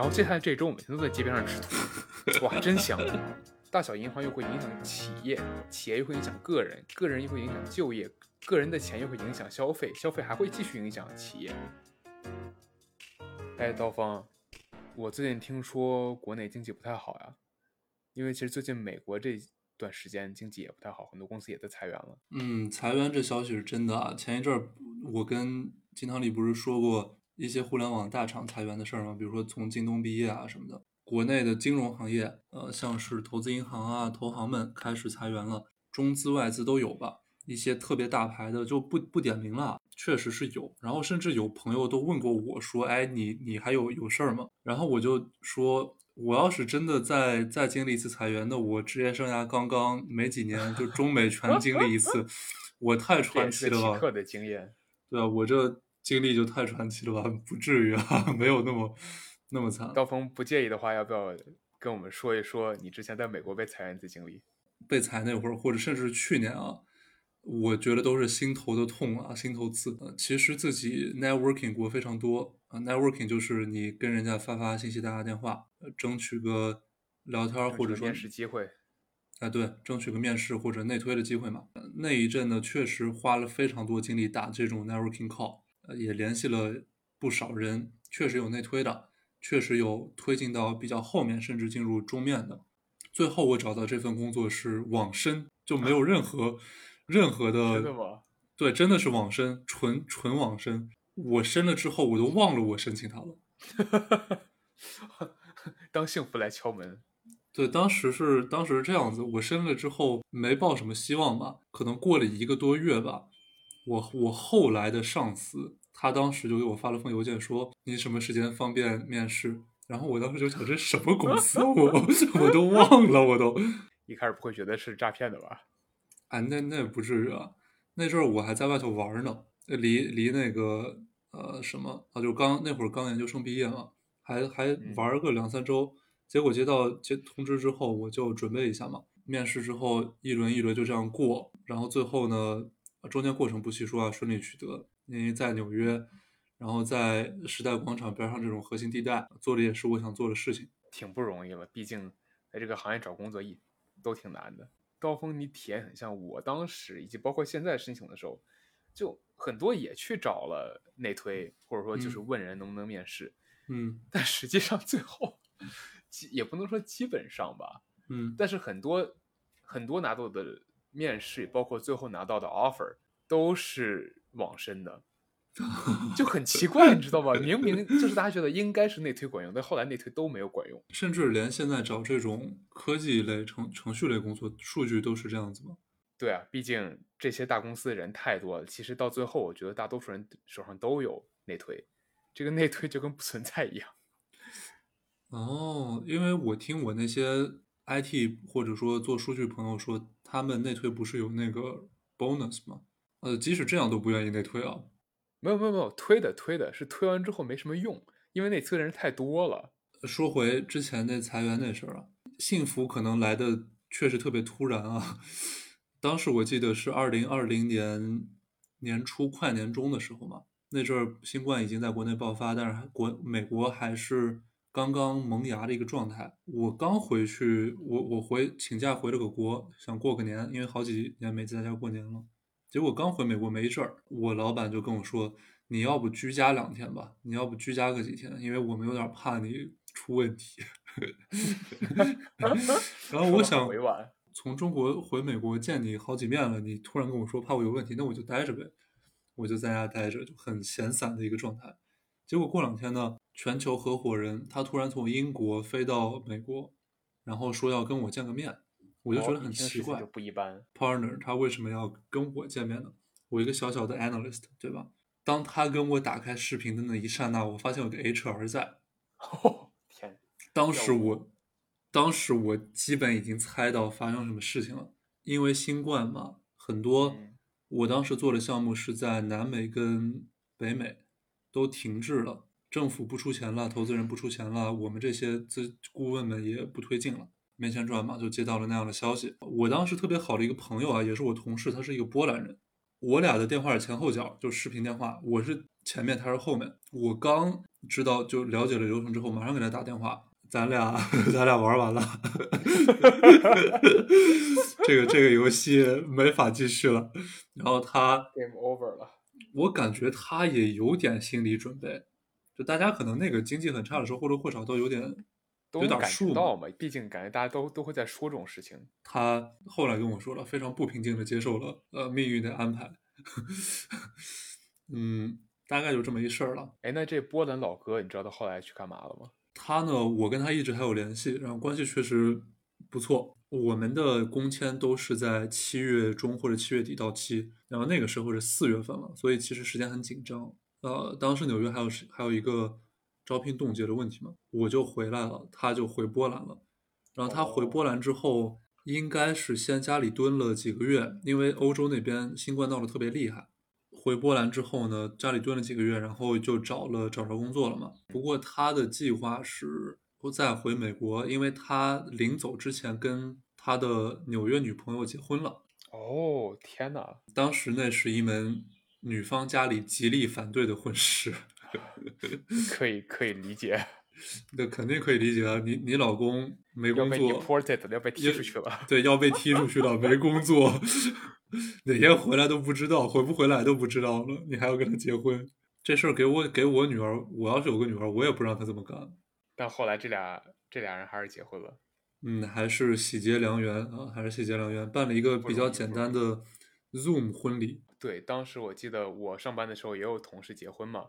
然后接下来这周我每天都在街边上吃土，哇，真香！大小银行又会影响企业，企业又会影响个人，个人又会影响就业，个人的钱又会影响消费，消费还会继续影响企业。哎，刀锋，我最近听说国内经济不太好呀，因为其实最近美国这段时间经济也不太好，很多公司也在裁员了。嗯，裁员这消息是真的啊。前一阵儿我跟金汤力不是说过一些互联网大厂裁员的事儿吗？比如说从京东毕业啊什么的。国内的金融行业，呃，像是投资银行啊、投行们开始裁员了，中资外资都有吧。一些特别大牌的就不不点名了，确实是有。然后甚至有朋友都问过我说：“哎，你你还有有事儿吗？”然后我就说：“我要是真的再再经历一次裁员，那我职业生涯刚刚没几年，就中美全经历一次，我太传奇了吧？”奇特的经验，对啊，我这经历就太传奇了吧？不至于啊，没有那么那么惨。刀锋不介意的话，要不要跟我们说一说你之前在美国被裁员的经历？被裁那会儿，或者甚至是去年啊。我觉得都是心头的痛啊，心头刺。其实自己 networking 过非常多啊，networking 就是你跟人家发发信息、打打电话，争取个聊天或者说面试机会。啊，对，争取个面试或者内推的机会嘛。那一阵呢，确实花了非常多精力打这种 networking call，也联系了不少人，确实有内推的，确实有推进到比较后面，甚至进入终面的。最后我找到这份工作是网申，就没有任何。任何的，真的吗？对，真的是网申，纯纯网申。我申了之后，我都忘了我申请他了。当幸福来敲门。对，当时是当时是这样子，我申了之后没抱什么希望吧，可能过了一个多月吧，我我后来的上司他当时就给我发了封邮件说你什么时间方便面试？然后我当时就想这什么公司，我 我都忘了，我都一开始不会觉得是诈骗的吧？啊，那那也不至于啊！那阵儿我还在外头玩呢，离离那个呃什么啊，就刚那会儿刚研究生毕业嘛，还还玩个两三周。结果接到接通知之后，我就准备一下嘛。面试之后一轮一轮就这样过，然后最后呢，中间过程不细说啊，顺利取得。因为在纽约，然后在时代广场边上这种核心地带，做的也是我想做的事情，挺不容易了。毕竟在这个行业找工作一都挺难的。高峰，你体验很像我当时，以及包括现在申请的时候，就很多也去找了内推，或者说就是问人能不能面试，嗯，但实际上最后，也不能说基本上吧，嗯，但是很多很多拿到的面试，包括最后拿到的 offer，都是网申的。就很奇怪，你知道吗？明明就是大家觉得应该是内推管用，但后来内推都没有管用。甚至连现在找这种科技类、程程序类工作，数据都是这样子吗？对啊，毕竟这些大公司的人太多了。其实到最后，我觉得大多数人手上都有内推，这个内推就跟不存在一样。哦，因为我听我那些 IT 或者说做数据朋友说，他们内推不是有那个 bonus 吗？呃，即使这样都不愿意内推啊。没有没有没有推的推的是推完之后没什么用，因为内推的人太多了。说回之前那裁员那事儿啊，幸福可能来的确实特别突然啊。当时我记得是二零二零年年初快年中的时候嘛，那阵儿新冠已经在国内爆发，但是国美国还是刚刚萌芽的一个状态。我刚回去，我我回请假回了个国，想过个年，因为好几年没在家过年了。结果刚回美国没一阵儿，我老板就跟我说：“你要不居家两天吧？你要不居家个几天？因为我们有点怕你出问题。”然后我想，从中国回美国见你好几面了，你突然跟我说怕我有问题，那我就待着呗，我就在家待着，就很闲散的一个状态。结果过两天呢，全球合伙人他突然从英国飞到美国，然后说要跟我见个面。我就觉得很奇怪，不一般。Partner 他为什么要跟我见面呢？我一个小小的 Analyst，对吧？当他跟我打开视频的那一刹那，我发现有个 HR 在。天！当时我，当时我基本已经猜到发生什么事情了，因为新冠嘛，很多。我当时做的项目是在南美跟北美都停滞了，政府不出钱了，投资人不出钱了，我们这些资顾问们也不推进了。没钱赚嘛，就接到了那样的消息。我当时特别好的一个朋友啊，也是我同事，他是一个波兰人，我俩的电话是前后脚，就视频电话，我是前面，他是后面。我刚知道就了解了流程之后，马上给他打电话，咱俩 咱俩玩完了，这个这个游戏没法继续了。然后他 game over 了。我感觉他也有点心理准备，就大家可能那个经济很差的时候，或多或少都有点都感有点数觉到嘛，毕竟感觉大家都都会在说这种事情。他后来跟我说了，非常不平静的接受了呃命运的安排。嗯，大概就这么一事儿了。哎，那这波兰老哥，你知道他后来去干嘛了吗？他呢，我跟他一直还有联系，然后关系确实不错。我们的工签都是在七月中或者七月底到期，然后那个时候是四月份了，所以其实时间很紧张。呃，当时纽约还有是还有一个招聘冻结的问题嘛，我就回来了，他就回波兰了。然后他回波兰之后，应该是先家里蹲了几个月，因为欧洲那边新冠闹得特别厉害。回波兰之后呢，家里蹲了几个月，然后就找了找着工作了嘛。不过他的计划是不再回美国，因为他临走之前跟他的纽约女朋友结婚了。哦，天哪！当时那是一门女方家里极力反对的婚事，可以可以理解，那肯定可以理解啊。你你老公没要被工作，deported，要被踢出去了。对，要被踢出去了，没工作，哪天回来都不知道，回不回来都不知道了，你还要跟他结婚，这事儿给我给我女儿，我要是有个女儿，我也不让她这么干。但后来这俩这俩人还是结婚了。嗯，还是喜结良缘啊，还是喜结良缘，办了一个比较简单的 Zoom 婚礼。对，当时我记得我上班的时候也有同事结婚嘛，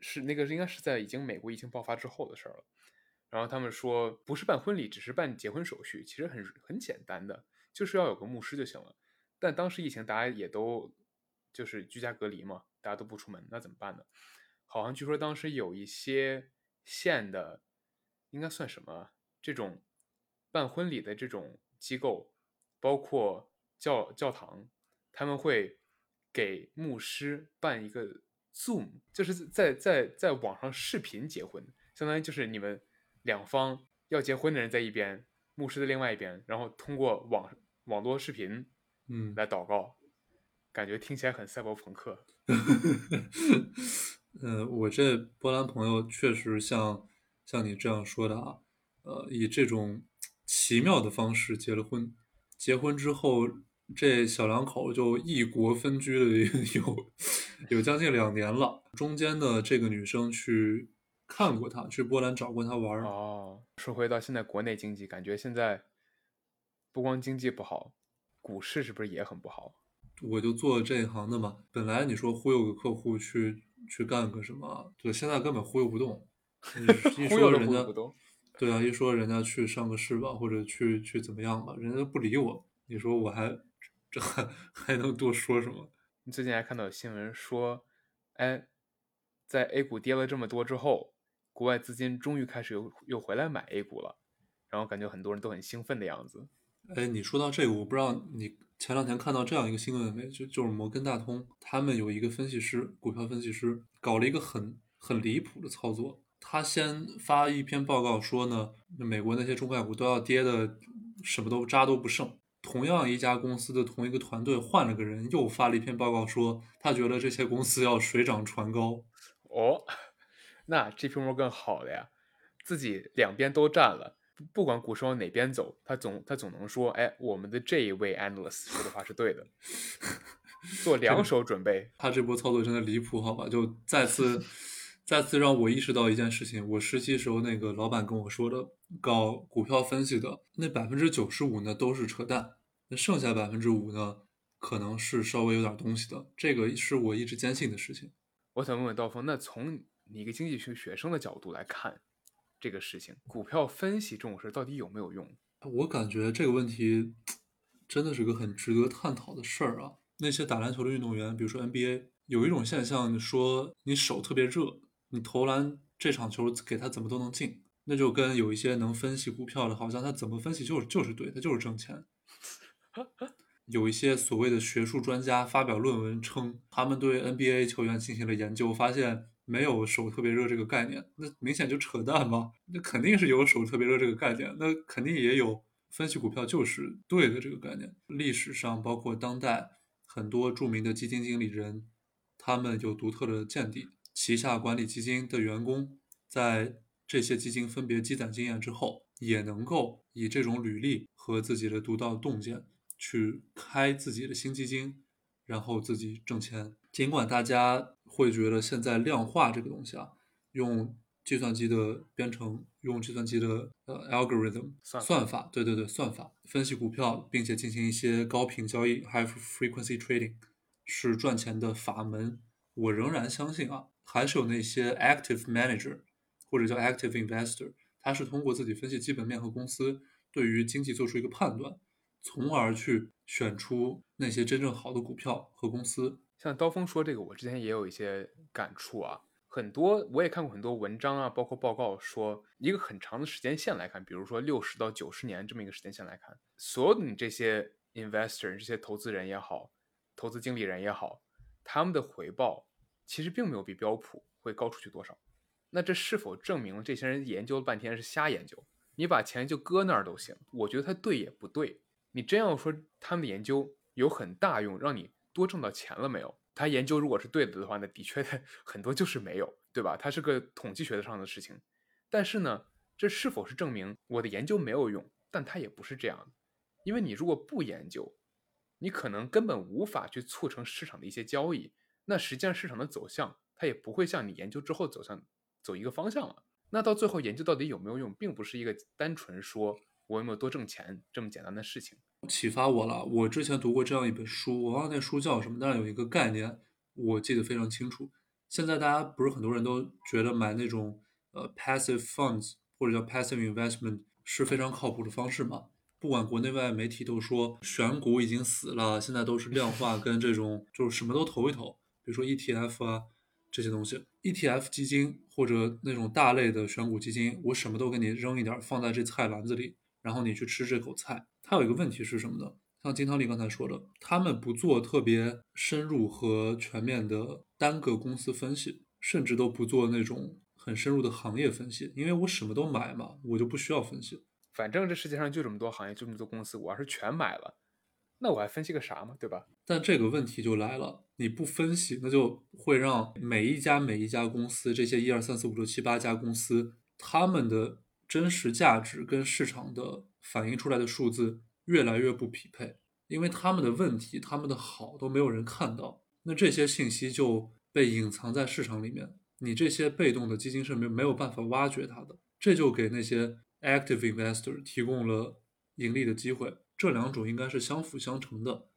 是那个应该是在已经美国疫情爆发之后的事了。然后他们说不是办婚礼，只是办结婚手续，其实很很简单的，就是要有个牧师就行了。但当时疫情大家也都就是居家隔离嘛，大家都不出门，那怎么办呢？好像据说当时有一些县的，应该算什么这种办婚礼的这种机构，包括教教堂，他们会给牧师办一个 Zoom，就是在在在网上视频结婚，相当于就是你们两方要结婚的人在一边，牧师在另外一边，然后通过网网络视频嗯，来祷告，感觉听起来很赛博朋克。嗯，我这波兰朋友确实像像你这样说的啊，呃，以这种奇妙的方式结了婚，结婚之后，这小两口就异国分居了有 有将近两年了。中间的这个女生去看过他，去波兰找过他玩儿。哦，说回到现在国内经济，感觉现在不光经济不好，股市是不是也很不好？我就做这一行的嘛，本来你说忽悠个客户去去干个什么，对，现在根本忽悠不动。一 说人家。对啊，一说人家去上个市吧，或者去去怎么样吧，人家都不理我。你说我还这还还能多说什么？你最近还看到有新闻说，哎，在 A 股跌了这么多之后，国外资金终于开始又又回来买 A 股了，然后感觉很多人都很兴奋的样子。哎，你说到这个，我不知道你前两天看到这样一个新闻没？就就是摩根大通他们有一个分析师，股票分析师搞了一个很很离谱的操作。他先发一篇报告说呢，美国那些中概股都要跌的什么都渣都不剩。同样一家公司的同一个团队换了个人，又发了一篇报告说，他觉得这些公司要水涨船高。哦，那 JP Morgan 好了呀，自己两边都占了，不不管股市往哪边走，他总他总能说，哎，我们的这一位 analyst 说的话是对的，做两手准备。他这波操作真的离谱，好吧？就再次再次让我意识到一件事情：我实习时候那个老板跟我说的，搞股票分析的那百分之九十五呢都是扯淡，那剩下百分之五呢可能是稍微有点东西的。这个是我一直坚信的事情。我想问问道峰，那从你一个经济学学生的角度来看这个事情，股票分析这种事到底有没有用？我感觉这个问题 真的是个很值得探讨的事儿啊。那些打篮球的运动员，比如说 NBA，有一种现象说你手特别热，你投篮这场球给他怎么都能进，那就跟有一些能分析股票的，好像他怎么分析就是就是对，他就是挣钱。有一些所谓的学术专家发表论文称，他们对 NBA 球员进行了研究，发现没有手特别热这个概念，那明显就扯淡嘛。那肯定是有手特别热这个概念，那肯定也有分析股票就是对的这个概念。历史上包括当代，很多著名的基金经理人，他们有独特的见地，旗下管理基金的员工在这些基金分别积攒经验之后，也能够以这种履历和自己的独到洞见去开自己的新基金，然后自己挣钱。尽管大家会觉得现在量化这个东西啊，用计算机的编程，用计算机的呃 algorithm 算法算法，对对对，算法分析股票，并且进行一些高频交易 （high frequency trading） 是赚钱的法门。我仍然相信啊，还是有那些 active manager 或者叫 active investor，他是通过自己分析基本面和公司对于经济做出一个判断，从而去选出那些真正好的股票和公司。像刀锋说这个，我之前也有一些感触啊。很多我也看过很多文章啊，包括报告说，一个很长的时间线来看，比如说六十到九十年这么一个时间线来看，所有的你这些 investor 这些投资人也好，投资经理人也好，他们的回报其实并没有比标普会高出去多少。那这是否证明这些人研究了半天是瞎研究？你把钱就搁那儿都行，我觉得他对也不对。你真要说他们的研究有很大用，让你多挣到钱了没有？他研究如果是对的的话，那的确 很多就是没有，对吧？它是个统计学上的事情。但是呢，这是否是证明我的研究没有用？但它也不是这样的，因为你如果不研究，你可能根本无法去促成市场的一些交易。那实际上市场的走向，它也不会像你研究之后走向走一个方向了。那到最后研究到底有没有用，并不是一个单纯说我有没有多挣钱这么简单的事情。启发我了。我之前读过这样一本书，我忘了那书叫什么，但是有一个概念我记得非常清楚。现在大家不是很多人都觉得买那种呃 passive funds 或者叫 passive investment 是非常靠谱的方式吗？不管国内外媒体都说选股已经死了，现在都是量化跟这种就是什么都投一投，比如说 ETF 啊这些东西，ETF 基金或者那种大类的选股基金，我什么都给你扔一点放在这菜篮子里，然后你去吃这口菜。它有一个问题是什么呢？像金汤力刚才说的，他们不做特别深入和全面的单个公司分析，甚至都不做那种很深入的行业分析，因为我什么都买嘛，我就不需要分析。反正这世界上就这么多行业，就这么多公司，我要是全买了，那我还分析个啥嘛，对吧？但这个问题就来了，你不分析，那就会让每一家每一家公司，这些一二三四五六七八家公司，他们的真实价值跟市场的反映出来的数字越来越不匹配，因为他们的问题、他们的好都没有人看到，那这些信息就被隐藏在市场里面，你这些被动的基金是没没有办法挖掘它的，这就给那些 active investor 提供了盈利的机会。这两种应该是相辅相成的。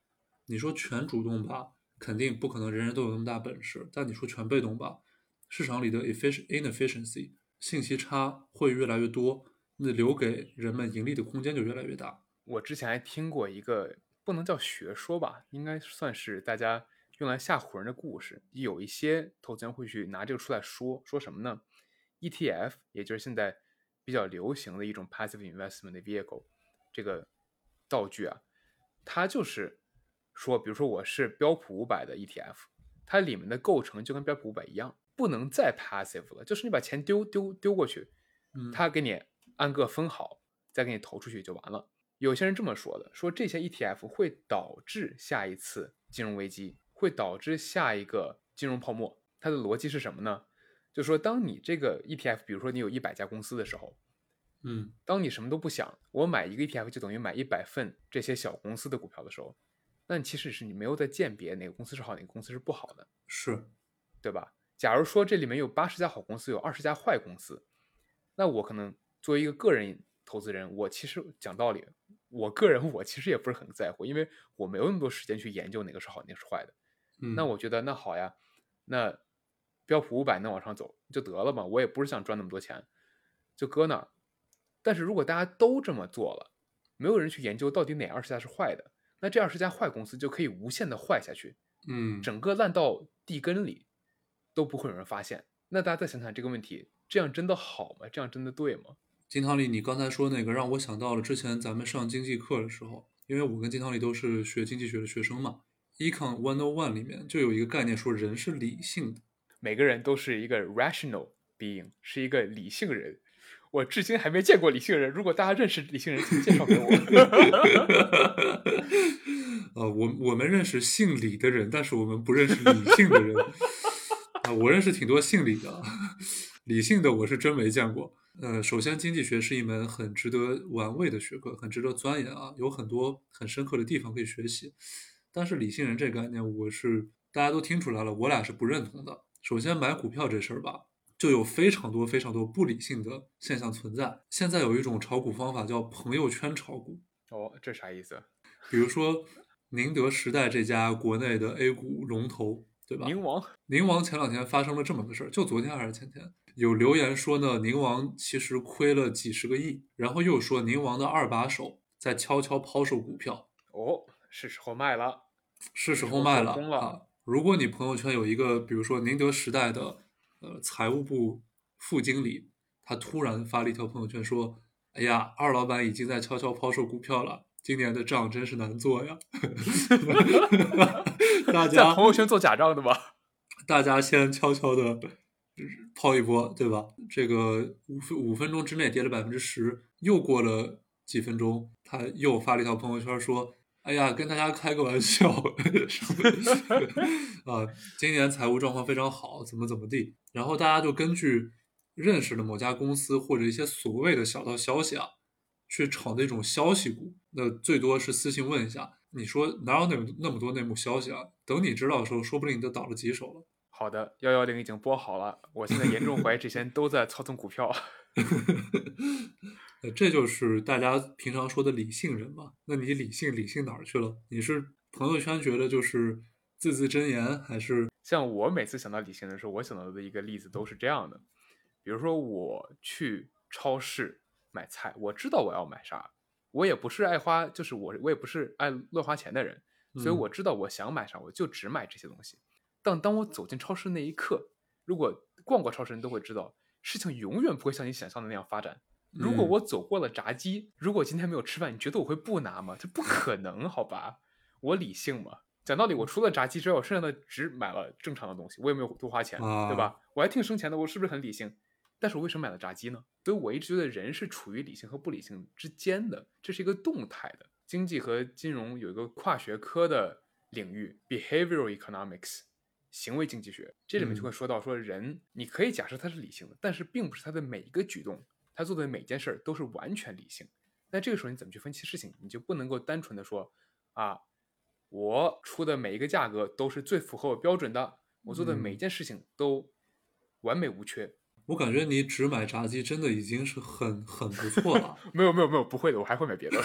你说全主动吧，肯定不可能人人都有那么大本事，但你说全被动吧，市场里的 efficient inefficiency 信息差会越来越多，那留给人们盈利的空间就越来越大。我之前还听过一个不能叫学说吧，应该算是大家用来吓唬人的故事。有一些投资人会去拿这个出来说，说什么呢？ETF，也就是现在比较流行的一种 passive investment 的 vehicle，这个道具啊，它就是说，比如说我是标普五百的 ETF，它里面的构成就跟标普五百一样，不能再 passive 了，就是你把钱丢丢丢过去，嗯，他给你按个分好，再给你投出去就完了。有些人这么说的，说这些 ETF 会导致下一次金融危机，会导致下一个金融泡沫。它的逻辑是什么呢？就说当你这个 ETF，比如说你有一百家公司的时候，嗯当你什么都不想，我买一个 ETF 就等于买一百份这些小公司的股票的时候，那其实是你没有在鉴别哪个公司是好，哪个公司是不好的。是，对吧？假如说这里面有八十家好公司，有二十家坏公司，那我可能作为一个个人投资人，我其实讲道理，我个人 我其实也不是很在乎，因为我没有那么多时间去研究哪个是好，哪个是坏的。嗯，那我觉得那好呀，那标普五百能往上走就得了嘛，我也不是想赚那么多钱，就搁那儿。但是如果大家都这么做了，没有人去研究到底哪二十家是坏的，那这二十家坏公司就可以无限的坏下去，嗯整个烂到地根里，都不会有人发现。那大家再想想这个问题，这样真的好吗？这样真的对吗？金汤力，你刚才说那个让我想到了之前咱们上经济课的时候，因为我跟金汤力都是学经济学的学生嘛。Econ One O One 里面就有一个概念说人是理性的，每个人都是一个 rational being，是一个理性人。我至今还没见过理性人，如果大家认识理性人，请介绍给我。呃，我我们认识姓李的人，但是我们不认识李姓的人。啊，我认识挺多姓李的，李姓的我是真没见过。呃，首先，经济学是一门很值得玩味的学科，很值得钻研啊，有很多很深刻的地方可以学习。但是，理性人这个概念，我是大家都听出来了，我俩是不认同的。首先，买股票这事儿吧，就有非常多非常多不理性的现象存在。现在有一种炒股方法叫朋友圈炒股。哦，这啥意思？比如说，宁德时代这家国内的 A 股龙头。对吧？宁王，宁王前两天发生了这么个事儿，就昨天还是前天，有留言说呢，宁王其实亏了几十个亿，然后又说宁王的二把手在悄悄抛售股票。哦，是时候卖了，是时候卖了啊！如果你朋友圈有一个，比如说宁德时代的呃财务部副经理，他突然发了一条朋友圈说：“哎呀，二老板已经在悄悄抛售股票了。”今年的账真是难做呀！大家在朋友圈做假账的吧？大家先悄悄的抛一波，对吧？这个五分五分钟之内跌了百分之十，又过了几分钟，他又发了一条朋友圈说：“哎呀，跟大家开个玩笑 啊，今年财务状况非常好，怎么怎么地。”然后大家就根据认识的某家公司或者一些所谓的小道消息啊。去炒那种消息股，那最多是私信问一下，你说哪有那么那么多内幕消息啊？等你知道的时候，说不定你都倒了几手了。好的，幺幺零已经拨好了，我现在严重怀疑这些人都在操纵股票。这就是大家平常说的理性人嘛？那你理性理性哪儿去了？你是朋友圈觉得就是字字真言，还是像我每次想到理性的时候，我想到的一个例子都是这样的，比如说我去超市。买菜，我知道我要买啥，我也不是爱花，就是我我也不是爱乱花钱的人，所以我知道我想买啥，我就只买这些东西。但当我走进超市那一刻，如果逛过超市，人都会知道，事情永远不会像你想象的那样发展。如果我走过了炸鸡，如果今天没有吃饭，你觉得我会不拿吗？这不可能，好吧？我理性嘛。讲道理，我除了炸鸡之外，我剩下的只买了正常的东西，我也没有多花钱，对吧？我还挺省钱的，我是不是很理性？但是我为什么买了炸鸡呢？所以我一直觉得人是处于理性和不理性之间的，这是一个动态的。经济和金融有一个跨学科的领域，behavioral economics，行为经济学。这里面就会说到，说人你可以假设他是理性的，但是并不是他的每一个举动，他做的每件事儿都是完全理性。那这个时候你怎么去分析事情？你就不能够单纯的说啊，我出的每一个价格都是最符合我标准的，我做的每一件事情都完美无缺。我感觉你只买炸鸡真的已经是很很不错了。没有没有没有，不会的，我还会买别的。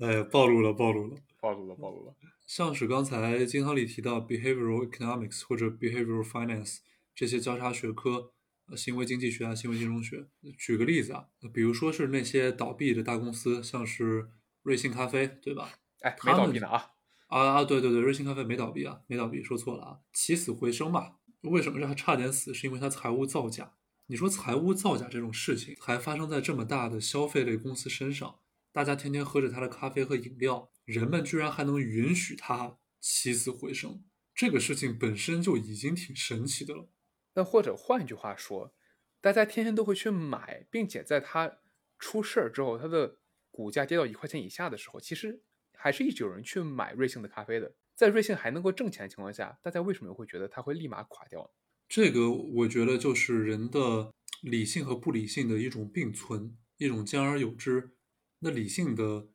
哎，暴露了暴露了暴露了暴露了。像是刚才金汤里提到 behavioral economics 或者 behavioral finance 这些交叉学科，呃，行为经济学啊，行为金融学。举个例子啊，比如说是那些倒闭的大公司，像是瑞幸咖啡，对吧？哎，没倒闭呢啊。啊啊，对对对，瑞幸咖啡没倒闭啊，没倒闭，说错了啊，起死回生嘛。为什么让他差点死？是因为他财务造假。你说财务造假这种事情还发生在这么大的消费类公司身上，大家天天喝着他的咖啡和饮料，人们居然还能允许他起死回生，这个事情本身就已经挺神奇的了。那或者换句话说，大家天天都会去买，并且在它出事儿之后，它的股价跌到一块钱以下的时候，其实还是一直有人去买瑞幸的咖啡的。在瑞幸还能够挣钱的情况下，大家为什么会觉得它会立马垮掉？这个我觉得就是人的理性和不理性的一种并存，一种兼而有之。那理性的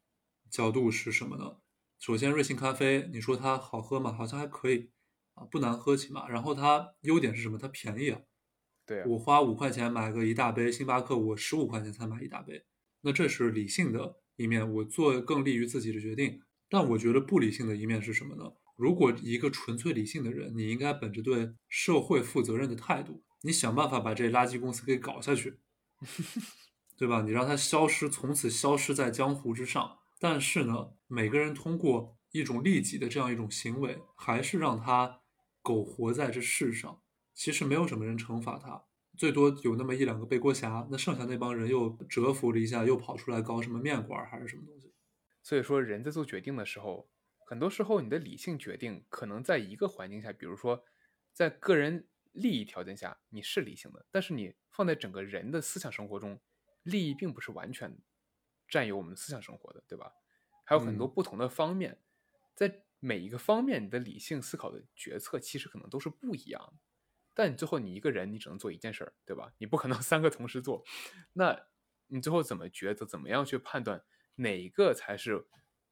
角度是什么呢？首先，瑞幸咖啡，你说它好喝吗？好像还可以啊，不难喝起码。然后它优点是什么？它便宜啊。对，我花五块钱买个一大杯星巴克，我十五块钱才买一大杯。那这是理性的一面，我做更利于自己的决定。但我觉得不理性的一面是什么呢？如果一个纯粹理性的人，你应该本着对社会负责任的态度，你想办法把这垃圾公司给搞下去，对吧？你让它消失，从此消失在江湖之上。但是呢，每个人通过一种利己的这样一种行为，还是让他苟活在这世上。其实没有什么人惩罚他，最多有那么一两个背锅侠，那剩下那帮人又蛰伏了一下，又跑出来搞什么面馆还是什么东西。所以说，人在做决定的时候，很多时候你的理性决定可能在一个环境下，比如说在个人利益条件下，你是理性的；但是你放在整个人的思想生活中，利益并不是完全占有我们思想生活的，对吧？还有很多不同的方面，在每一个方面，你的理性思考的决策其实可能都是不一样的。但你最后你一个人，你只能做一件事儿，对吧？你不可能三个同时做。那你最后怎么抉择？怎么样去判断哪个才是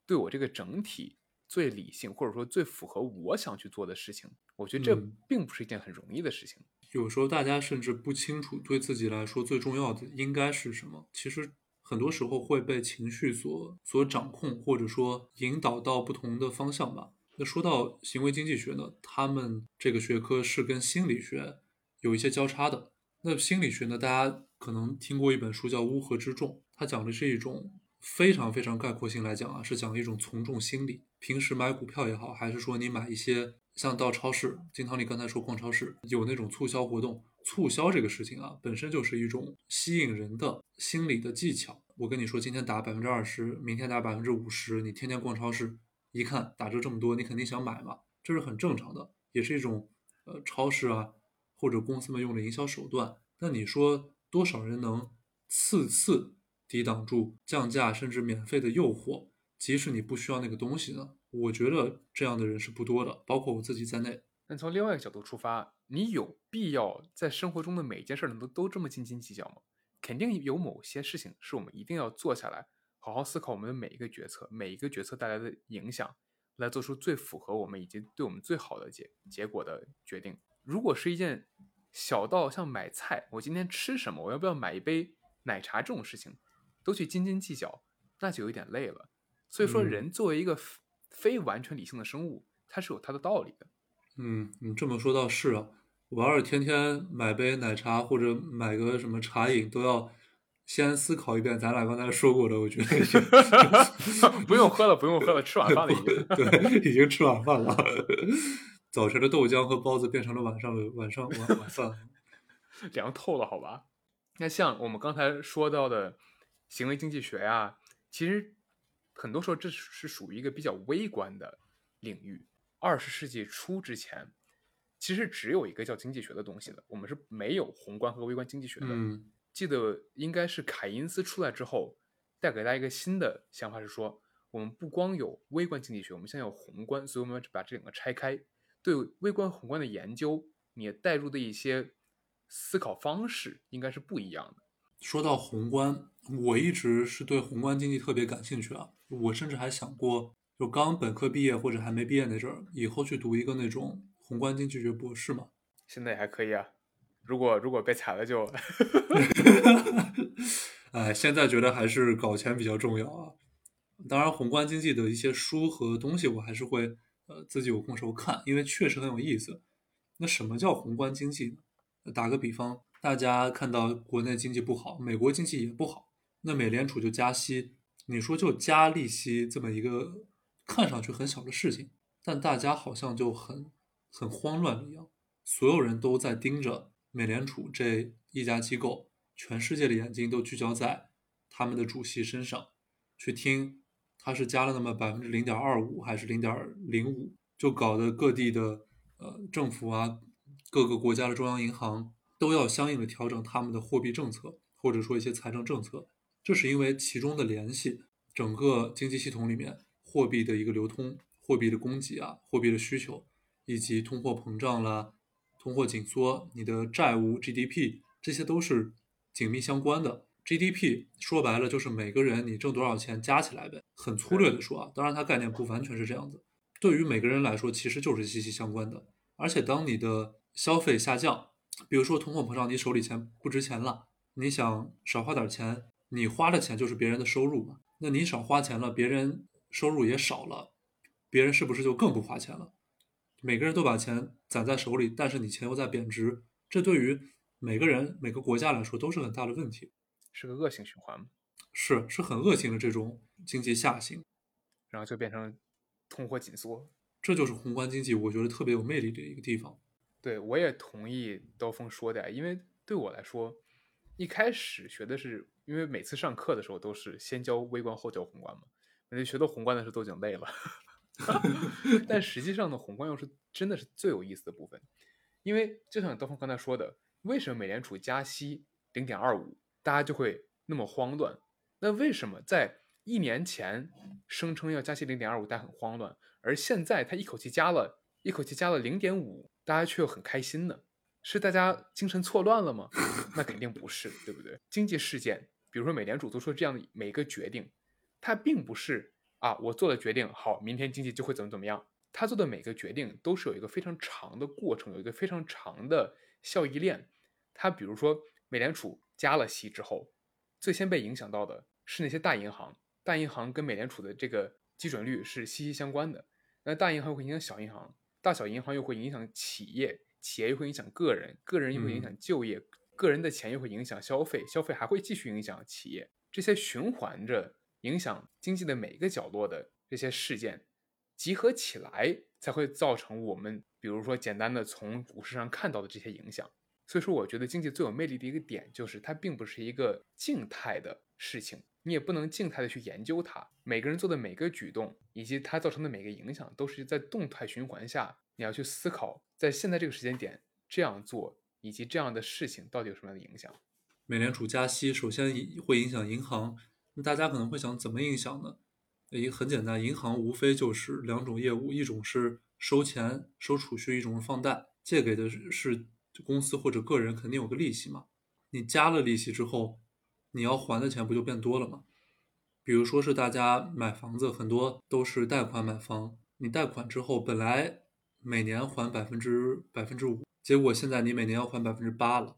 对我这个整体最理性，或者说最符合我想去做的事情？我觉得这并不是一件很容易的事情。有时候大家甚至不清楚对自己来说最重要的应该是什么。其实很多时候会被情绪所所掌控，或者说引导到不同的方向吧。那说到行为经济学呢，他们这个学科是跟心理学有一些交叉的。那心理学呢，大家可能听过一本书叫《乌合之众》，它讲的是一种非常非常概括性来讲啊，是讲一种从众心理。平时买股票也好，还是说你买一些像到超市，金汤力刚才说逛超市有那种促销活动，促销这个事情啊，本身就是一种吸引人的心理的技巧。我跟你说，今天打百分之二十，明天打百分之五十，你天天逛超市。一看打折这么多，你肯定想买嘛，这是很正常的，也是一种呃超市啊或者公司们用的营销手段。那你说多少人能次次抵挡住降价甚至免费的诱惑，即使你不需要那个东西呢？我觉得这样的人是不多的，包括我自己在内。那从另外一个角度出发，你有必要在生活中的每一件事儿都都这么斤斤计较吗？肯定有某些事情是我们一定要坐下来。好好思考我们的每一个决策，每一个决策带来的影响，来做出最符合我们以及对我们最好的结结果的决定。如果是一件小到像买菜，我今天吃什么，我要不要买一杯奶茶这种事情，都去斤斤计较，那就有点累了。所以说，人作为一个非完全理性的生物，它是有它的道理的。嗯，你这么说倒是啊，我要是天天买杯奶茶或者买个什么茶饮都要。先思考一遍，咱俩刚才说过的，我觉得 不用喝了，不用喝了，吃晚饭了已经。对，已经吃晚饭了。早晨的豆浆和包子变成了晚上的晚上晚晚饭，凉透了，好吧？那像我们刚才说到的行为经济学呀，其实很多时候这是属于一个比较微观的领域。二十世纪初之前，其实只有一个叫经济学的东西的，我们是没有宏观和微观经济学的。嗯。记得应该是凯因斯出来之后，带给大家一个新的想法，是说我们不光有微观经济学，我们现在有宏观，所以我们要把这两个拆开。对微观、宏观的研究，你带入的一些思考方式应该是不一样的。说到宏观，我一直是对宏观经济特别感兴趣啊。我甚至还想过，就刚本科毕业或者还没毕业那阵儿，以后去读一个那种宏观经济学博士嘛。现在也还可以啊。如果如果被裁了就，哎，现在觉得还是搞钱比较重要啊。当然，宏观经济的一些书和东西，我还是会呃自己有空时候看，因为确实很有意思。那什么叫宏观经济呢？打个比方，大家看到国内经济不好，美国经济也不好，那美联储就加息，你说就加利息这么一个看上去很小的事情，但大家好像就很很慌乱一样，所有人都在盯着。美联储这一家机构，全世界的眼睛都聚焦在他们的主席身上，去听他是加了那么百分之零点二五还是零点零五，就搞得各地的呃政府啊，各个国家的中央银行都要相应的调整他们的货币政策，或者说一些财政政策。这是因为其中的联系，整个经济系统里面货币的一个流通、货币的供给啊、货币的需求，以及通货膨胀啦。通货紧缩，你的债务 GDP 这些都是紧密相关的。GDP 说白了就是每个人你挣多少钱加起来呗，很粗略的说啊，当然它概念不完全是这样子。对于每个人来说，其实就是息息相关的。而且当你的消费下降，比如说通货膨胀，你手里钱不值钱了，你想少花点钱，你花的钱就是别人的收入嘛。那你少花钱了，别人收入也少了，别人是不是就更不花钱了？每个人都把钱攒在手里，但是你钱又在贬值，这对于每个人、每个国家来说都是很大的问题，是个恶性循环是，是很恶性的这种经济下行，然后就变成通货紧缩。这就是宏观经济，我觉得特别有魅力的一个地方。对，我也同意刀锋说的，因为对我来说，一开始学的是，因为每次上课的时候都是先教微观后教宏观嘛，每次学到宏观的时候都已经累了。但实际上呢，宏观又是真的是最有意思的部分，因为就像刀锋刚才说的，为什么美联储加息零点二五，大家就会那么慌乱？那为什么在一年前声称要加息零点二五，大家很慌乱，而现在他一口气加了一口气加了零点五，大家却又很开心呢？是大家精神错乱了吗？那肯定不是，对不对？经济事件，比如说美联储做出这样的每一个决定，它并不是啊，我做了决定，好，明天经济就会怎么怎么样。他做的每个决定都是有一个非常长的过程，有一个非常长的效益链。他比如说，美联储加了息之后，最先被影响到的是那些大银行。大银行跟美联储的这个基准率是息息相关的。那大银行会影响小银行，大小银行又会影响企业，企业又会影响个人，个人又会影响就业，个人的钱又会影响消费，消费还会继续影响企业。这些循环着影响经济的每一个角落的这些事件。集合起来才会造成我们，比如说简单的从股市上看到的这些影响。所以说，我觉得经济最有魅力的一个点就是它并不是一个静态的事情，你也不能静态的去研究它。每个人做的每个举动以及它造成的每个影响，都是在动态循环下，你要去思考，在现在这个时间点这样做以及这样的事情到底有什么样的影响。美联储加息，首先会影响银行，那大家可能会想，怎么影响呢？一个很简单，银行无非就是两种业务，一种是收钱、收储蓄，一种是放贷。借给的是公司或者个人，肯定有个利息嘛。你加了利息之后，你要还的钱不就变多了吗？比如说是大家买房子，很多都是贷款买房，你贷款之后本来每年还百分之百分之五，结果现在你每年要还百分之八了，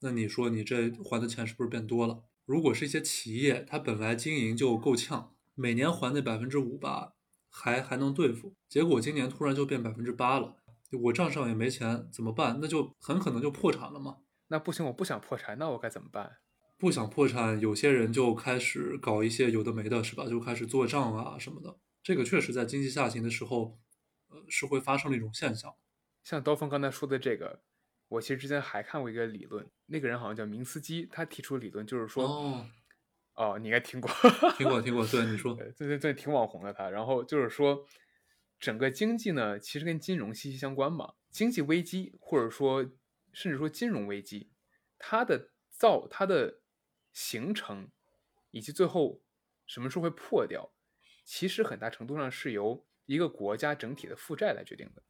那你说你这还的钱是不是变多了？如果是一些企业，它本来经营就够呛。每年还那百分之五吧，还还能对付。结果今年突然就变百分之八了，我账上也没钱，怎么办？那就很可能就破产了嘛。那不行，我不想破产，那我该怎么办？不想破产，有些人就开始搞一些有的没的，是吧？就开始做账啊什么的。这个确实在经济下行的时候，呃，是会发生的一种现象。像刀锋刚才说的这个，我其实之前还看过一个理论，那个人好像叫明斯基，他提出的理论就是说。哦，你应该听过，听过听过。对，你说，对对对，挺网红的他。然后就是说，整个经济呢，其实跟金融息息相关嘛。经济危机或者说甚至说金融危机，它的造、它的形成，以及最后什么时候会破掉，其实很大程度上是由一个国家整体的负债来决定的。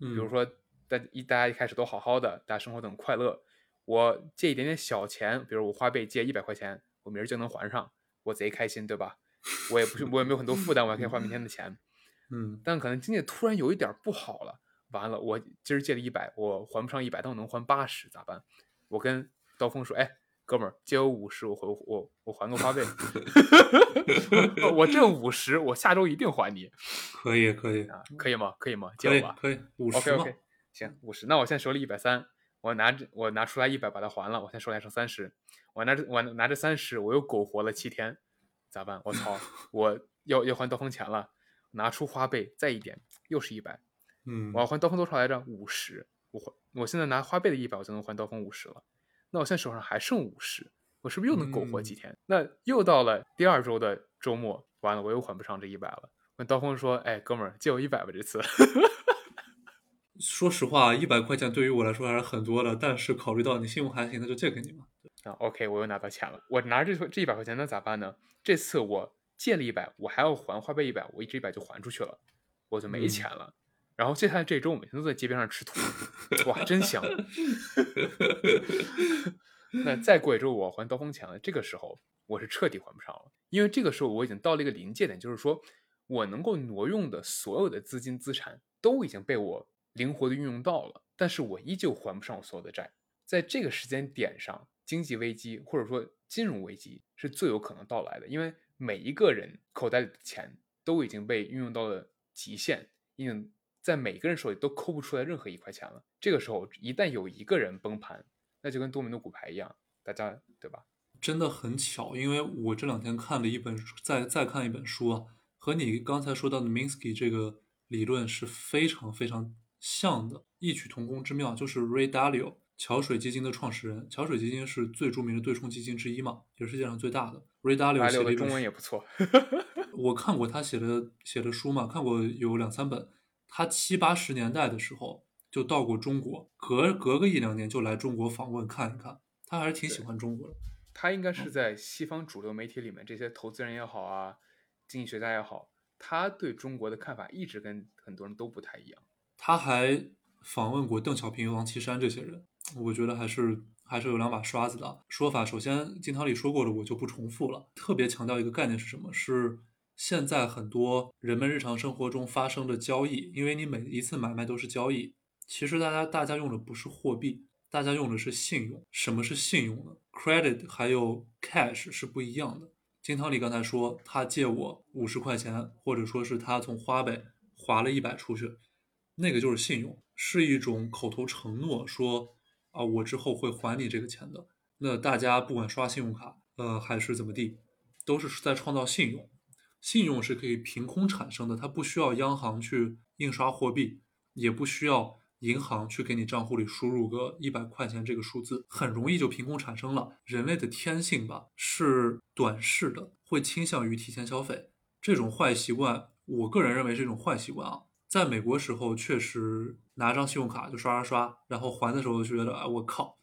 比如说，大一大家一开始都好好的，大家生活都很快乐，我借一点点小钱，比如我花呗借一百块钱。我明儿就能还上，我贼开心，对吧？我也不是，我也没有很多负担，我还可以花明天的钱。嗯，但可能经济突然有一点不好了，完了，我今儿借了一百，我还不上一百，但我能还八十，咋办？我跟刀锋说：“哎，哥们儿，借我五十，我回我我还个花呗。我挣五十，我下周一定还你。可以，可以啊，可以吗？可以吗？借我吧，可以，五十 OK OK，行，五十。那我现在手里一百三，我拿着我拿出来一百把它还了，我现在手里还剩三十。我拿着我拿着三十，我又苟活了七天，咋办？我操！我要要还刀锋钱了，拿出花呗再一点，又是一百。嗯，我要还刀锋多少来着？五十。我还我现在拿花呗的一百，我就能还刀锋五十了。那我现在手上还剩五十，我是不是又能苟活几天？那又到了第二周的周末，完了我又还不上这一百了。跟刀锋说：“哎，哥们儿，借我一百吧，这次。” 说实话，一百块钱对于我来说还是很多的，但是考虑到你信用还行，那就借给你嘛。啊，OK，我又拿到钱了。我拿着这这一百块钱，那咋办呢？这次我借了一百，我还要还花呗一百，我一这一百就还出去了，我就没钱了。然后接下来这周，我每天都在街边上吃土，哇，真香！那再过一周，我还刀锋钱了。这个时候，我是彻底还不上了，因为这个时候我已经到了一个临界点，就是说我能够挪用的所有的资金资产都已经被我灵活的运用到了，但是我依旧还不上我所有的债。在这个时间点上。经济危机或者说金融危机是最有可能到来的，因为每一个人口袋里的钱都已经被运用到了极限，已经在每个人手里都抠不出来任何一块钱了。这个时候一旦有一个人崩盘，那就跟多米诺骨牌一样，大家对吧？真的很巧，因为我这两天看了一本书，再再看一本书啊，和你刚才说到的 Minsky 这个理论是非常非常像的，异曲同工之妙，就是 Ray Dalio。桥水基金的创始人，桥水基金是最著名的对冲基金之一嘛，也是世界上最大的。Ray Dalio 写的中文也不错，我看过他写的写的书嘛，看过有两三本。他七八十年代的时候就到过中国，隔隔个一两年就来中国访问看一看，他还是挺喜欢中国的。他应该是在西方主流媒体里面，这些投资人也好啊，经济学家也好，他对中国的看法一直跟很多人都不太一样。他还访问过邓小平、王岐山这些人，我觉得还是还是有两把刷子的说法。首先，金汤力说过的，我就不重复了。特别强调一个概念是什么？是现在很多人们日常生活中发生的交易，因为你每一次买卖都是交易，其实大家大家用的不是货币。大家用的是信用，什么是信用呢？Credit 还有 cash 是不一样的。金汤力刚才说他借我五十块钱，或者说是他从花呗划了一百出去，那个就是信用，是一种口头承诺，说啊我之后会还你这个钱的。那大家不管刷信用卡，呃还是怎么地，都是在创造信用。信用是可以凭空产生的，它不需要央行去印刷货币，也不需要。银行去给你账户里输入个一百块钱这个数字，很容易就凭空产生了。人类的天性吧是短视的，会倾向于提前消费。这种坏习惯，我个人认为是一种坏习惯啊。在美国时候，确实拿张信用卡就刷刷刷，然后还的时候就觉得啊，我靠，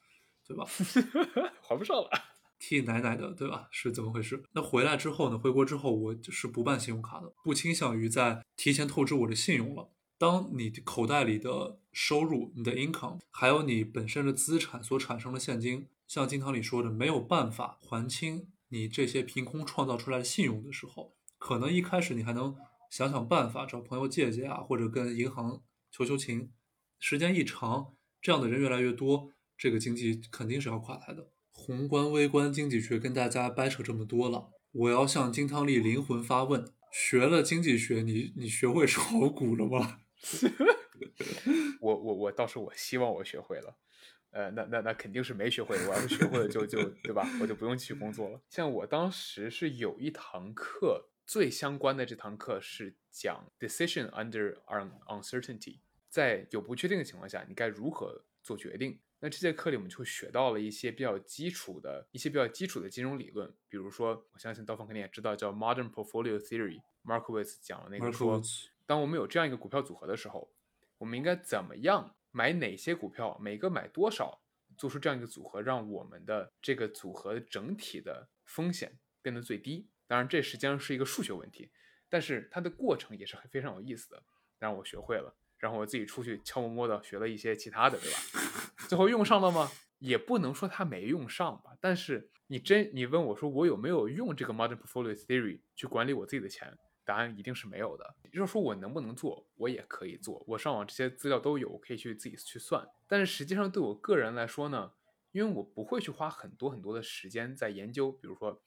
对吧？还不上了，替奶奶的，对吧？是怎么回事？那回来之后呢？回国之后，我是不办信用卡的，不倾向于在提前透支我的信用了。当你口袋里的收入、你的 income，还有你本身的资产所产生的现金，像金汤里说的，没有办法还清你这些凭空创造出来的信用的时候，可能一开始你还能想想办法找朋友借借啊，或者跟银行求求情。时间一长，这样的人越来越多，这个经济肯定是要垮台的。宏观、微观经济学跟大家掰扯这么多了，我要向金汤力灵魂发问：学了经济学，你你学会炒股了吗？我我我倒是我希望我学会了，呃，那那那肯定是没学会。我要是学会了，就就对吧？我就不用去工作了。像我当时是有一堂课，最相关的这堂课是讲 decision under uncertainty，在有不确定的情况下，你该如何做决定。那这节课里我们就学到了一些比较基础的一些比较基础的金融理论，比如说，我相信刀锋肯定也知道，叫 modern portfolio theory，Markowitz 讲的那个说。当我们有这样一个股票组合的时候，我们应该怎么样买哪些股票，每个买多少，做出这样一个组合，让我们的这个组合整体的风险变得最低。当然，这实际上是一个数学问题，但是它的过程也是非常有意思的，让我学会了。然后我自己出去悄摸摸的学了一些其他的，对吧？最后用上了吗？也不能说它没用上吧。但是你真你问我说我有没有用这个 Modern Portfolio Theory 去管理我自己的钱？答案一定是没有的。也就是说，我能不能做，我也可以做。我上网这些资料都有，我可以去自己去算。但是实际上，对我个人来说呢，因为我不会去花很多很多的时间在研究，比如说，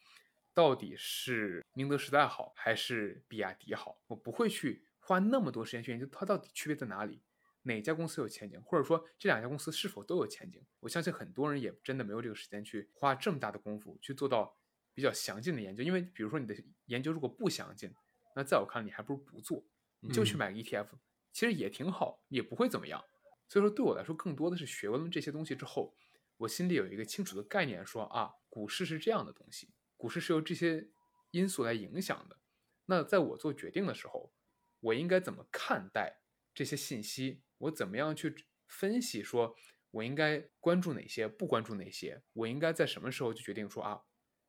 到底是宁德时代好还是比亚迪好，我不会去花那么多时间去研究它到底区别在哪里，哪家公司有前景，或者说这两家公司是否都有前景。我相信很多人也真的没有这个时间去花这么大的功夫去做到比较详尽的研究，因为比如说你的研究如果不详尽。那在我看来，你还不如不做，你就去买个 ETF，其实也挺好，也不会怎么样。所以说，对我来说，更多的是学完了这些东西之后，我心里有一个清楚的概念，说啊，股市是这样的东西，股市是由这些因素来影响的。那在我做决定的时候，我应该怎么看待这些信息？我怎么样去分析？说我应该关注哪些，不关注哪些？我应该在什么时候就决定说啊，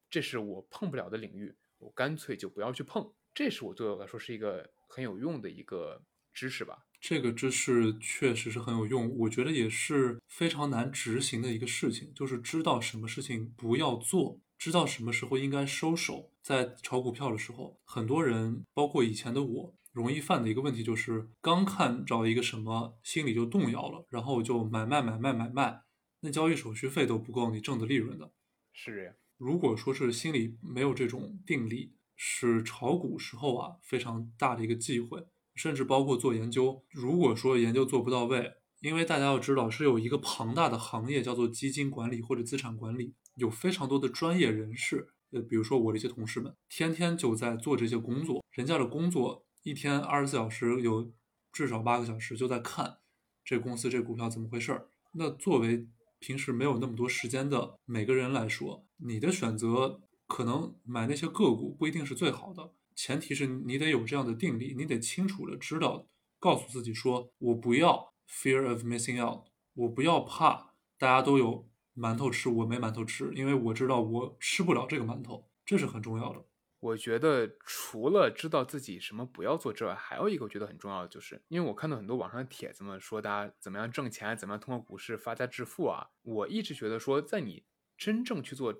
这是我碰不了的领域，我干脆就不要去碰。这是我对我来说是一个很有用的一个知识吧。这个知识确实是很有用，我觉得也是非常难执行的一个事情，就是知道什么事情不要做，知道什么时候应该收手。在炒股票的时候，很多人，包括以前的我，容易犯的一个问题就是，刚看着一个什么，心里就动摇了，然后就买卖买卖买卖，那交易手续费都不够你挣的利润的。是这样。如果说是心里没有这种定力。是炒股时候啊非常大的一个忌讳，甚至包括做研究。如果说研究做不到位，因为大家要知道是有一个庞大的行业叫做基金管理或者资产管理，有非常多的专业人士。呃，比如说我的一些同事们，天天就在做这些工作。人家的工作一天二十四小时有至少八个小时就在看这公司这股票怎么回事儿。那作为平时没有那么多时间的每个人来说，你的选择。可能买那些个股不一定是最好的，前提是你得有这样的定力，你得清楚的知道，告诉自己说，我不要 fear of missing out，我不要怕大家都有馒头吃，我没馒头吃，因为我知道我吃不了这个馒头，这是很重要的。我觉得除了知道自己什么不要做之外，还有一个我觉得很重要的，就是因为我看到很多网上的帖子嘛，说大家怎么样挣钱，怎么样通过股市发家致富啊。我一直觉得说，在你真正去做，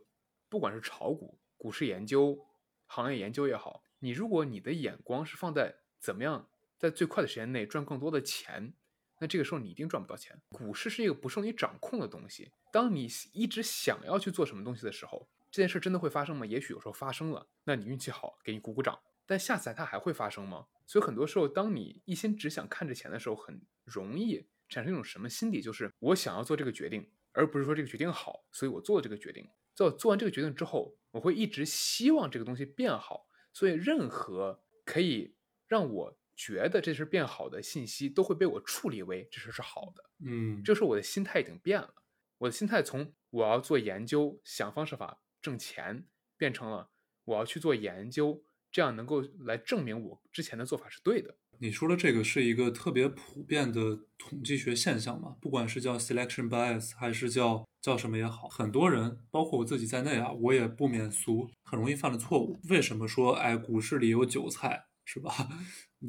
不管是炒股、股市研究、行业研究也好，你如果你的眼光是放在怎么样在最快的时间内赚更多的钱，那这个时候你一定赚不到钱。股市是一个不受你掌控的东西，当你一直想要去做什么东西的时候。这件事真的会发生吗？也许有时候发生了，那你运气好，给你鼓鼓掌。但下次它还会发生吗？所以很多时候，当你一心只想看着钱的时候，很容易产生一种什么心理，就是我想要做这个决定，而不是说这个决定好，所以我做了这个决定。做做完这个决定之后，我会一直希望这个东西变好。所以任何可以让我觉得这是变好的信息，都会被我处理为这事是好的。嗯，这时候我的心态已经变了，我的心态从我要做研究，想方设法。挣钱变成了我要去做研究，这样能够来证明我之前的做法是对的。你说的这个是一个特别普遍的统计学现象嘛？不管是叫 selection bias 还是叫叫什么也好，很多人，包括我自己在内啊，我也不免俗，很容易犯的错误。为什么说哎，股市里有韭菜是吧？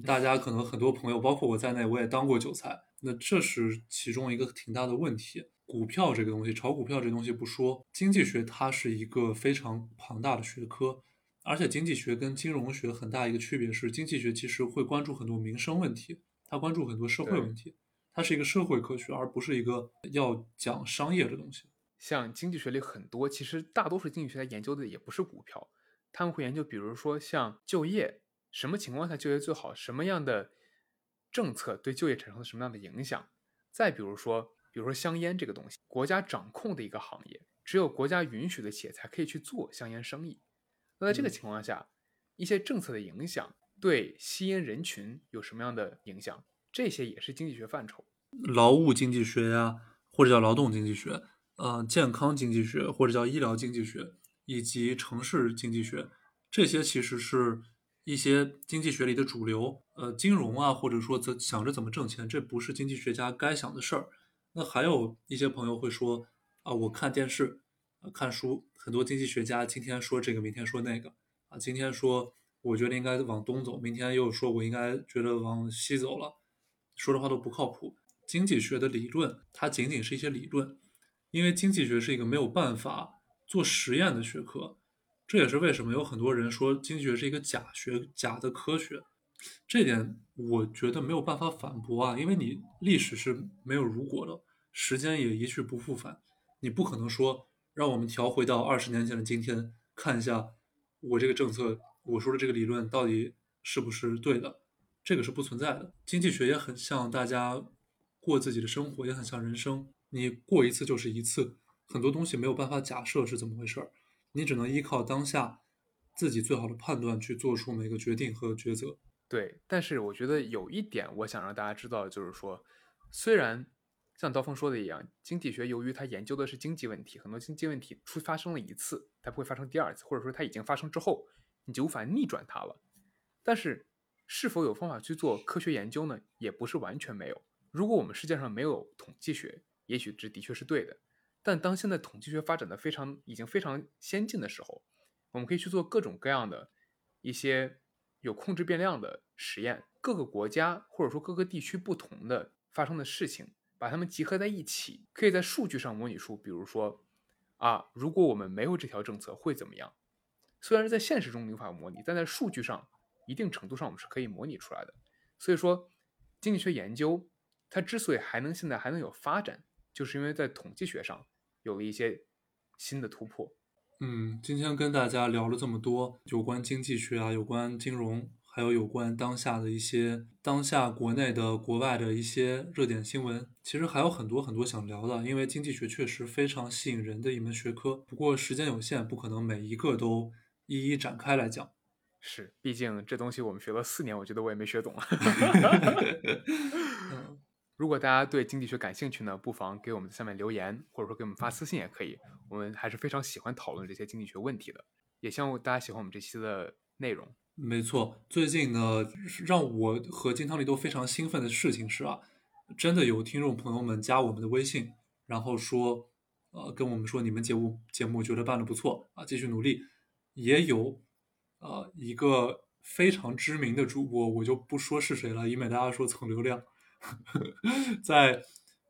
大家可能很多朋友，包括我在内，我也当过韭菜。那这是其中一个挺大的问题。股票这个东西，炒股票这东西不说，经济学它是一个非常庞大的学科，而且经济学跟金融学很大一个区别是，经济学其实会关注很多民生问题，它关注很多社会问题，它是一个社会科学，而不是一个要讲商业的东西。像经济学里很多，其实大多数经济学家研究的也不是股票，他们会研究，比如说像就业，什么情况下就业最好，什么样的政策对就业产生了什么样的影响，再比如说。比如说香烟这个东西，国家掌控的一个行业，只有国家允许的企业才可以去做香烟生意。那在这个情况下，一些政策的影响对吸烟人群有什么样的影响？这些也是经济学范畴。劳务经济学呀，或者叫劳动经济学，呃，健康经济学或者叫医疗经济学，以及城市经济学，这些其实是一些经济学里的主流。呃，金融啊，或者说怎想着怎么挣钱，这不是经济学家该想的事儿。那还有一些朋友会说啊，我看电视、看书，很多经济学家今天说这个，明天说那个啊，今天说我觉得应该往东走，明天又说我应该觉得往西走了，说的话都不靠谱。经济学的理论它仅仅是一些理论，因为经济学是一个没有办法做实验的学科，这也是为什么有很多人说经济学是一个假学、假的科学。这点我觉得没有办法反驳啊，因为你历史是没有如果的，时间也一去不复返，你不可能说让我们调回到二十年前的今天看一下我这个政策，我说的这个理论到底是不是对的，这个是不存在的。经济学也很像大家过自己的生活，也很像人生，你过一次就是一次，很多东西没有办法假设是怎么回事儿，你只能依靠当下自己最好的判断去做出每个决定和抉择。对，但是我觉得有一点，我想让大家知道，就是说，虽然像刀锋说的一样，经济学由于它研究的是经济问题，很多经济问题出发生了一次，它不会发生第二次，或者说它已经发生之后，你就无法逆转它了。但是，是否有方法去做科学研究呢？也不是完全没有。如果我们世界上没有统计学，也许这的确是对的。但当现在统计学发展的非常已经非常先进的时候，我们可以去做各种各样的一些。有控制变量的实验，各个国家或者说各个地区不同的发生的事情，把它们集合在一起，可以在数据上模拟出，比如说，啊，如果我们没有这条政策会怎么样？虽然是在现实中无法模拟，但在数据上一定程度上我们是可以模拟出来的。所以说，经济学研究它之所以还能现在还能有发展，就是因为在统计学上有了一些新的突破。嗯，今天跟大家聊了这么多有关经济学啊，有关金融，还有有关当下的一些当下国内的、国外的一些热点新闻。其实还有很多很多想聊的，因为经济学确实非常吸引人的一门学科。不过时间有限，不可能每一个都一一展开来讲。是，毕竟这东西我们学了四年，我觉得我也没学懂。如果大家对经济学感兴趣呢，不妨给我们在下面留言，或者说给我们发私信也可以。我们还是非常喜欢讨论这些经济学问题的，也希望大家喜欢我们这期的内容。没错，最近呢，让我和金汤力都非常兴奋的事情是啊，真的有听众朋友们加我们的微信，然后说呃跟我们说你们节目节目觉得办的不错啊，继续努力。也有呃一个非常知名的主播，我就不说是谁了，以免大家说蹭流量。在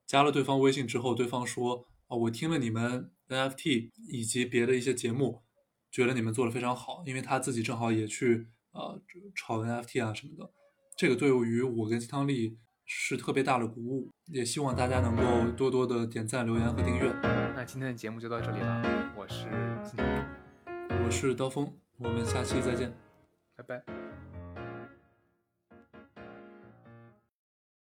加了对方微信之后，对方说啊，我听了你们 NFT 以及别的一些节目，觉得你们做的非常好，因为他自己正好也去呃炒 NFT 啊什么的。这个对于我跟金汤力是特别大的鼓舞，也希望大家能够多多的点赞、留言和订阅。那今天的节目就到这里了，我是金汤力，我是刀锋，我们下期再见。拜拜。